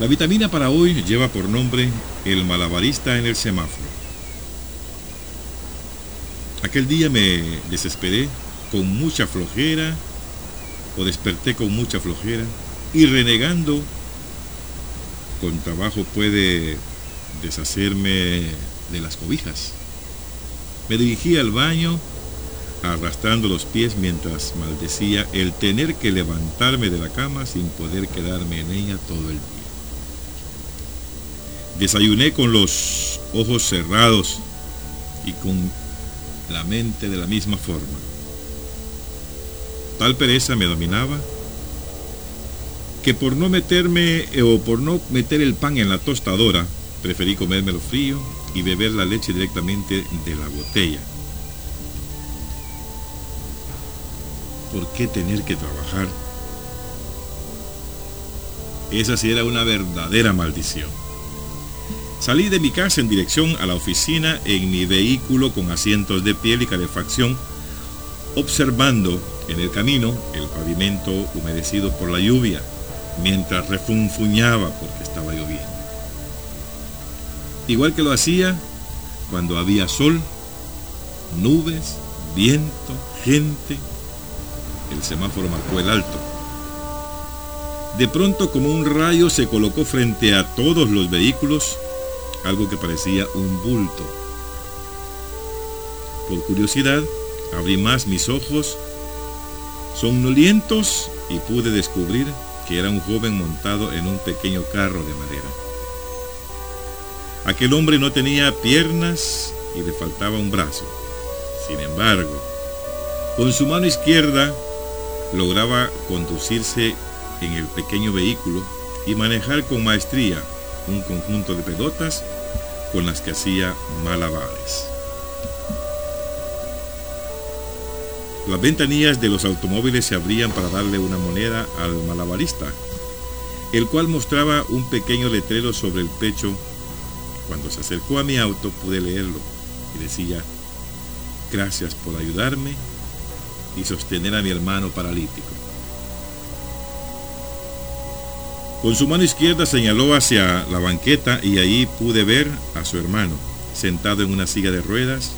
La vitamina para hoy lleva por nombre El malabarista en el semáforo. Aquel día me desesperé con mucha flojera o desperté con mucha flojera y renegando con trabajo puede deshacerme de las cobijas. Me dirigí al baño arrastrando los pies mientras maldecía el tener que levantarme de la cama sin poder quedarme en ella todo el día. Desayuné con los ojos cerrados y con la mente de la misma forma. Tal pereza me dominaba que por no meterme eh, o por no meter el pan en la tostadora, preferí comérmelo frío y beber la leche directamente de la botella. ¿Por qué tener que trabajar? Esa sí era una verdadera maldición. Salí de mi casa en dirección a la oficina en mi vehículo con asientos de piel y calefacción, observando en el camino el pavimento humedecido por la lluvia, mientras refunfuñaba porque estaba lloviendo. Igual que lo hacía cuando había sol, nubes, viento, gente, el semáforo marcó el alto. De pronto como un rayo se colocó frente a todos los vehículos algo que parecía un bulto. Por curiosidad, abrí más mis ojos somnolientos y pude descubrir que era un joven montado en un pequeño carro de madera. Aquel hombre no tenía piernas y le faltaba un brazo. Sin embargo, con su mano izquierda lograba conducirse en el pequeño vehículo y manejar con maestría un conjunto de pelotas con las que hacía malabares. Las ventanillas de los automóviles se abrían para darle una moneda al malabarista, el cual mostraba un pequeño letrero sobre el pecho. Cuando se acercó a mi auto pude leerlo y decía, gracias por ayudarme y sostener a mi hermano paralítico. Con su mano izquierda señaló hacia la banqueta y ahí pude ver a su hermano, sentado en una silla de ruedas,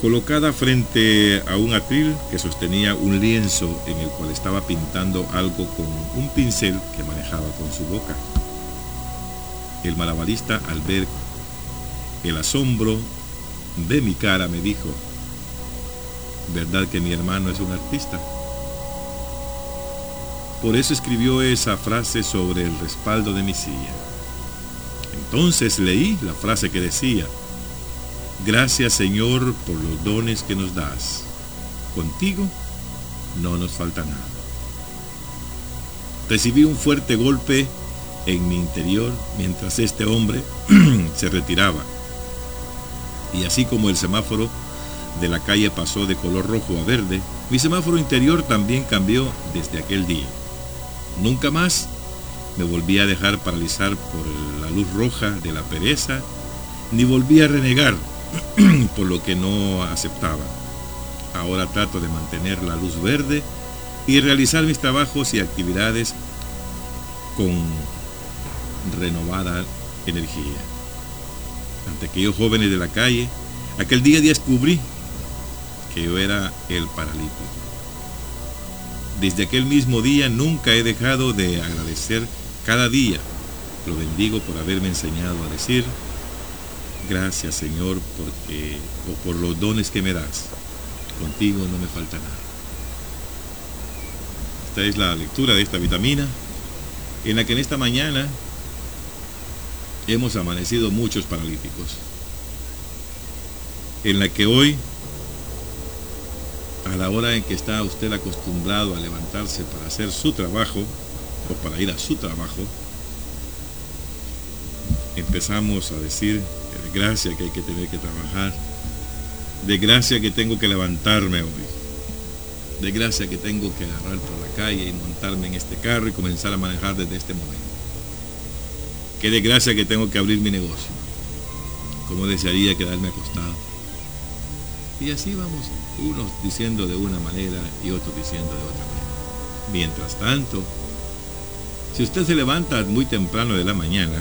colocada frente a un atril que sostenía un lienzo en el cual estaba pintando algo con un pincel que manejaba con su boca. El malabarista al ver el asombro de mi cara me dijo, ¿verdad que mi hermano es un artista? Por eso escribió esa frase sobre el respaldo de mi silla. Entonces leí la frase que decía, Gracias Señor por los dones que nos das. Contigo no nos falta nada. Recibí un fuerte golpe en mi interior mientras este hombre se retiraba. Y así como el semáforo de la calle pasó de color rojo a verde, mi semáforo interior también cambió desde aquel día. Nunca más me volví a dejar paralizar por la luz roja de la pereza, ni volví a renegar por lo que no aceptaba. Ahora trato de mantener la luz verde y realizar mis trabajos y actividades con renovada energía. Ante aquellos jóvenes de la calle, aquel día descubrí que yo era el paralítico. Desde aquel mismo día nunca he dejado de agradecer cada día. Lo bendigo por haberme enseñado a decir, gracias Señor porque, por los dones que me das. Contigo no me falta nada. Esta es la lectura de esta vitamina, en la que en esta mañana hemos amanecido muchos paralíticos. En la que hoy a la hora en que está usted acostumbrado a levantarse para hacer su trabajo o para ir a su trabajo, empezamos a decir de gracia que hay que tener que trabajar, de gracia que tengo que levantarme hoy, de gracia que tengo que agarrar por la calle y montarme en este carro y comenzar a manejar desde este momento. Que de gracia que tengo que abrir mi negocio. Como desearía quedarme acostado y así vamos, unos diciendo de una manera y otros diciendo de otra manera. Mientras tanto, Si usted se levanta muy temprano de la mañana,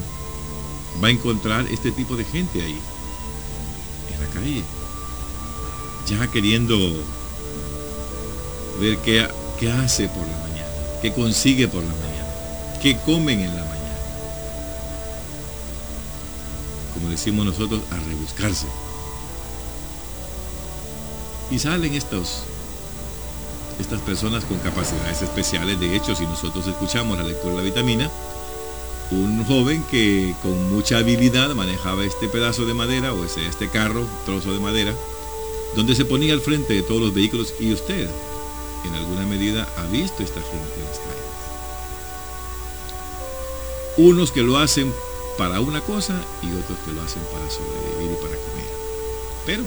va a encontrar este tipo de gente ahí, en la calle, ya queriendo ver qué, qué hace por la mañana, qué consigue por la mañana, qué comen en la mañana. Como decimos nosotros, a rebuscarse. Y salen estos, estas personas con capacidades especiales. De hecho, si nosotros escuchamos la lectura de la vitamina, un joven que con mucha habilidad manejaba este pedazo de madera o este carro, trozo de madera, donde se ponía al frente de todos los vehículos y usted en alguna medida ha visto esta gente en las calles. Unos que lo hacen para una cosa y otros que lo hacen para sobrevivir y para comer. Pero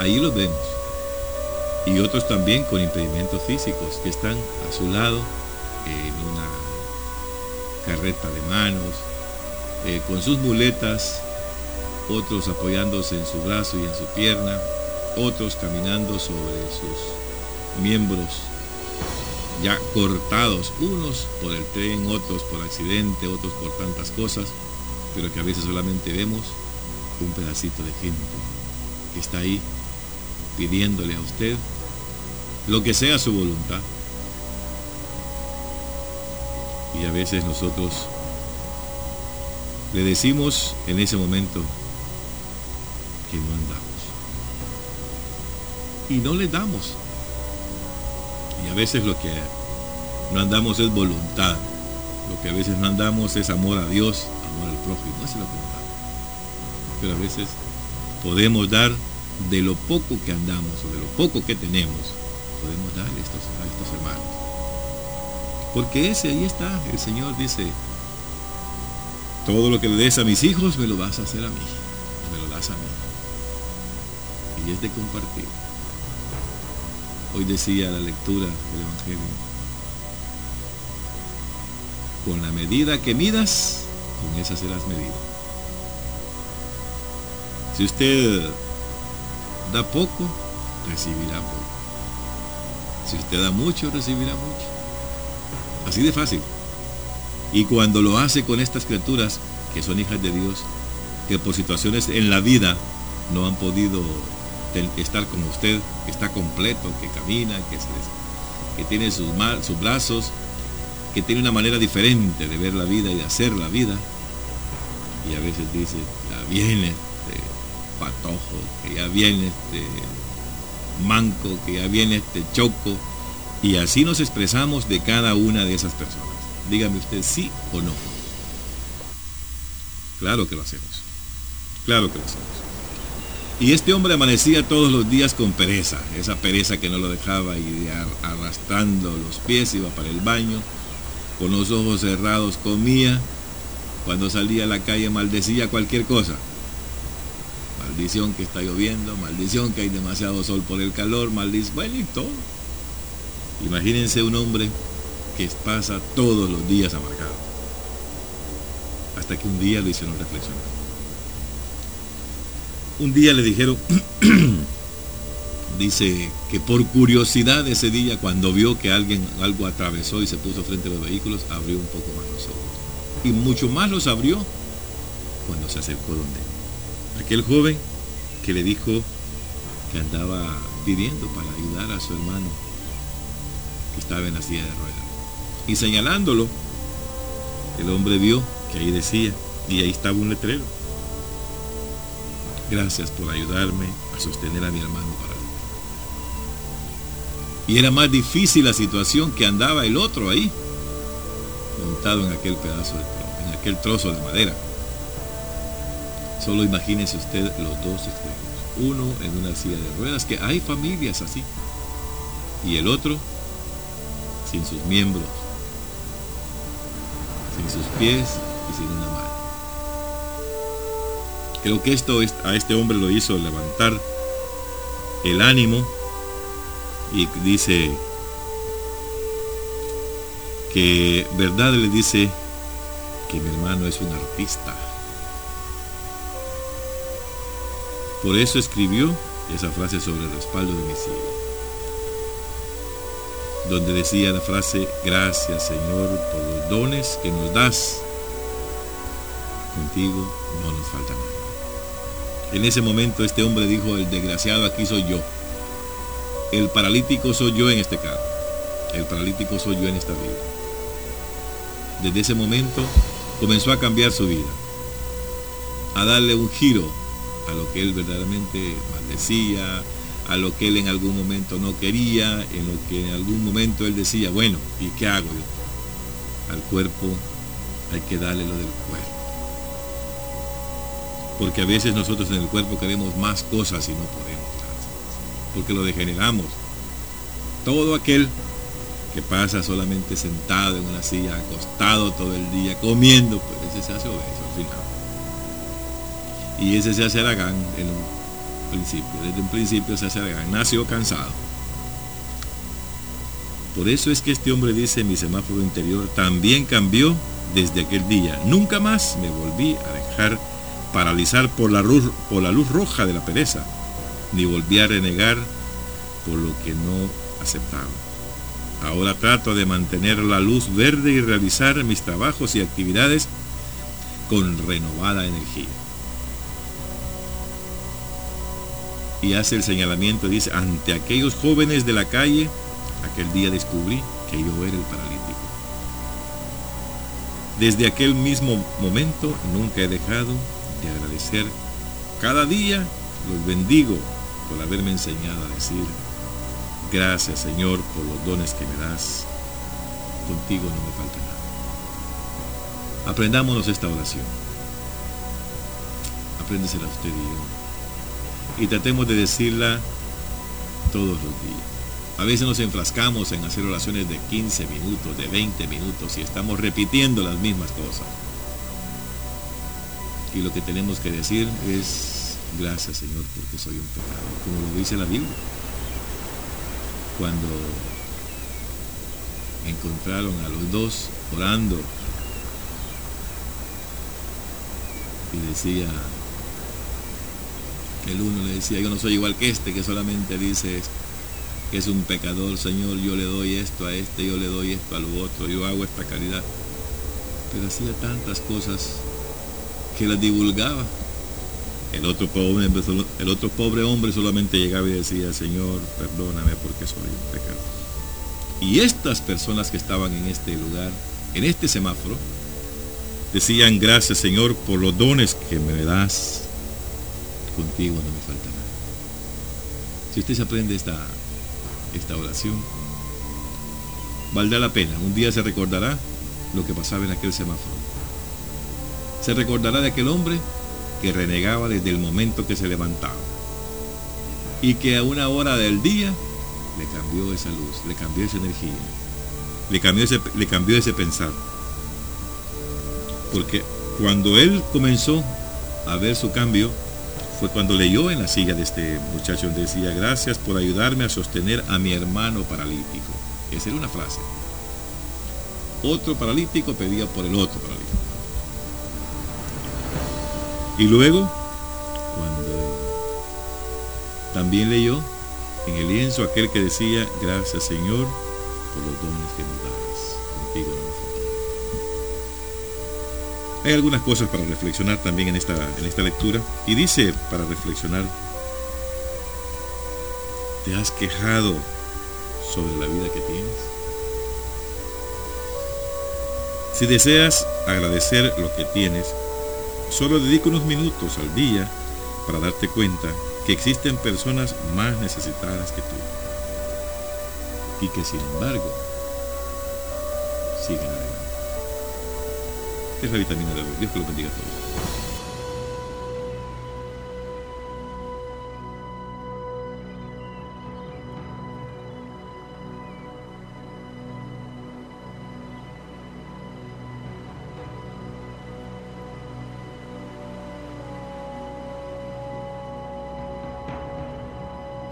ahí los vemos. Y otros también con impedimentos físicos que están a su lado en una carreta de manos, eh, con sus muletas, otros apoyándose en su brazo y en su pierna, otros caminando sobre sus miembros ya cortados, unos por el tren, otros por accidente, otros por tantas cosas, pero que a veces solamente vemos un pedacito de gente que está ahí pidiéndole a usted lo que sea su voluntad. Y a veces nosotros le decimos en ese momento que no andamos. Y no le damos. Y a veces lo que no andamos es voluntad. Lo que a veces no andamos es amor a Dios, amor al prójimo. Eso es lo que andamos. Pero a veces podemos dar de lo poco que andamos o de lo poco que tenemos, podemos darle a estos, a estos hermanos. Porque ese ahí está, el Señor dice, todo lo que le des a mis hijos me lo vas a hacer a mí, me lo das a mí. Y es de compartir. Hoy decía la lectura del Evangelio, con la medida que midas, con esa serás medido. Si usted da poco, recibirá poco. Si usted da mucho, recibirá mucho. Así de fácil. Y cuando lo hace con estas criaturas, que son hijas de Dios, que por situaciones en la vida no han podido estar como usted, que está completo, que camina, que, tiene sus, sus brazos, que tiene una manera diferente de ver la vida y de hacer la vida. Y a veces dice, ya viene patojo, que ya viene este manco, que ya viene este choco. Y así nos expresamos de cada una de esas personas. Dígame usted sí o no. Claro que lo hacemos. Claro que lo hacemos. Y este hombre amanecía todos los días con pereza, esa pereza que no lo dejaba ir arrastrando los pies, iba para el baño, con los ojos cerrados comía, cuando salía a la calle maldecía cualquier cosa. Maldición que está lloviendo, maldición que hay demasiado sol por el calor, maldición, bueno y todo. Imagínense un hombre que pasa todos los días amargado. Hasta que un día lo hicieron reflexionar un día le dijeron, dice que por curiosidad ese día, cuando vio que alguien algo atravesó y se puso frente a los vehículos, abrió un poco más los ojos. Y mucho más los abrió cuando se acercó donde aquel joven que le dijo que andaba pidiendo para ayudar a su hermano que estaba en la silla de ruedas. Y señalándolo, el hombre vio que ahí decía, y ahí estaba un letrero Gracias por ayudarme a sostener a mi hermano para Y era más difícil la situación que andaba el otro ahí, montado en aquel pedazo de en aquel trozo de madera. Solo imagínese usted los dos extremos. Uno en una silla de ruedas, que hay familias así. Y el otro sin sus miembros, sin sus pies y sin una mano. Creo que esto a este hombre lo hizo levantar el ánimo y dice que verdad le dice que mi hermano es un artista. Por eso escribió esa frase sobre el respaldo de mi silla. donde decía la frase, gracias Señor por los dones que nos das. Contigo no nos falta nada. En ese momento este hombre dijo, el desgraciado aquí soy yo. El paralítico soy yo en este caso. El paralítico soy yo en esta vida. Desde ese momento comenzó a cambiar su vida, a darle un giro a lo que él verdaderamente maldecía, a lo que él en algún momento no quería, en lo que en algún momento él decía, bueno, ¿y qué hago yo? Al cuerpo hay que darle lo del cuerpo. Porque a veces nosotros en el cuerpo queremos más cosas y no podemos. Porque lo degeneramos. Todo aquel que pasa solamente sentado en una silla, acostado todo el día, comiendo, pues ese se hace obeso. Y ese se hace aragán en un principio, desde un principio se hace aragán, nació cansado. Por eso es que este hombre dice, mi semáforo interior también cambió desde aquel día. Nunca más me volví a dejar paralizar por la luz, por la luz roja de la pereza, ni volví a renegar por lo que no aceptaba. Ahora trato de mantener la luz verde y realizar mis trabajos y actividades con renovada energía. Y hace el señalamiento, dice, ante aquellos jóvenes de la calle, aquel día descubrí que yo era el paralítico. Desde aquel mismo momento nunca he dejado de agradecer. Cada día los bendigo por haberme enseñado a decir, Gracias Señor por los dones que me das. Contigo no me falta nada. Aprendámonos esta oración. Apréndesela usted y yo. Y tratemos de decirla todos los días. A veces nos enfrascamos en hacer oraciones de 15 minutos, de 20 minutos y estamos repitiendo las mismas cosas. Y lo que tenemos que decir es, gracias Señor porque soy un pecador, como lo dice la Biblia cuando encontraron a los dos orando y decía el uno le decía, yo no soy igual que este, que solamente dice que es un pecador, Señor, yo le doy esto a este, yo le doy esto a lo otro, yo hago esta caridad. Pero hacía tantas cosas que las divulgaba el otro, pobre, el otro pobre hombre solamente llegaba y decía, Señor, perdóname porque soy un pecador. Y estas personas que estaban en este lugar, en este semáforo, decían, gracias Señor por los dones que me das. Contigo no me falta nada. Si usted se aprende esta, esta oración, valdrá la pena. Un día se recordará lo que pasaba en aquel semáforo. Se recordará de aquel hombre que renegaba desde el momento que se levantaba. Y que a una hora del día le cambió esa luz, le cambió esa energía, le cambió ese, le cambió ese pensar. Porque cuando él comenzó a ver su cambio, fue cuando leyó en la silla de este muchacho donde decía, gracias por ayudarme a sostener a mi hermano paralítico. Esa era una frase. Otro paralítico pedía por el otro paralítico. Y luego, cuando también leyó en el lienzo aquel que decía, gracias Señor por los dones que nos das, Hay algunas cosas para reflexionar también en esta, en esta lectura. Y dice, para reflexionar, ¿te has quejado sobre la vida que tienes? Si deseas agradecer lo que tienes, Solo dedica unos minutos al día para darte cuenta que existen personas más necesitadas que tú y que sin embargo siguen adelante. Es la vitamina de Dios que lo bendiga a todos.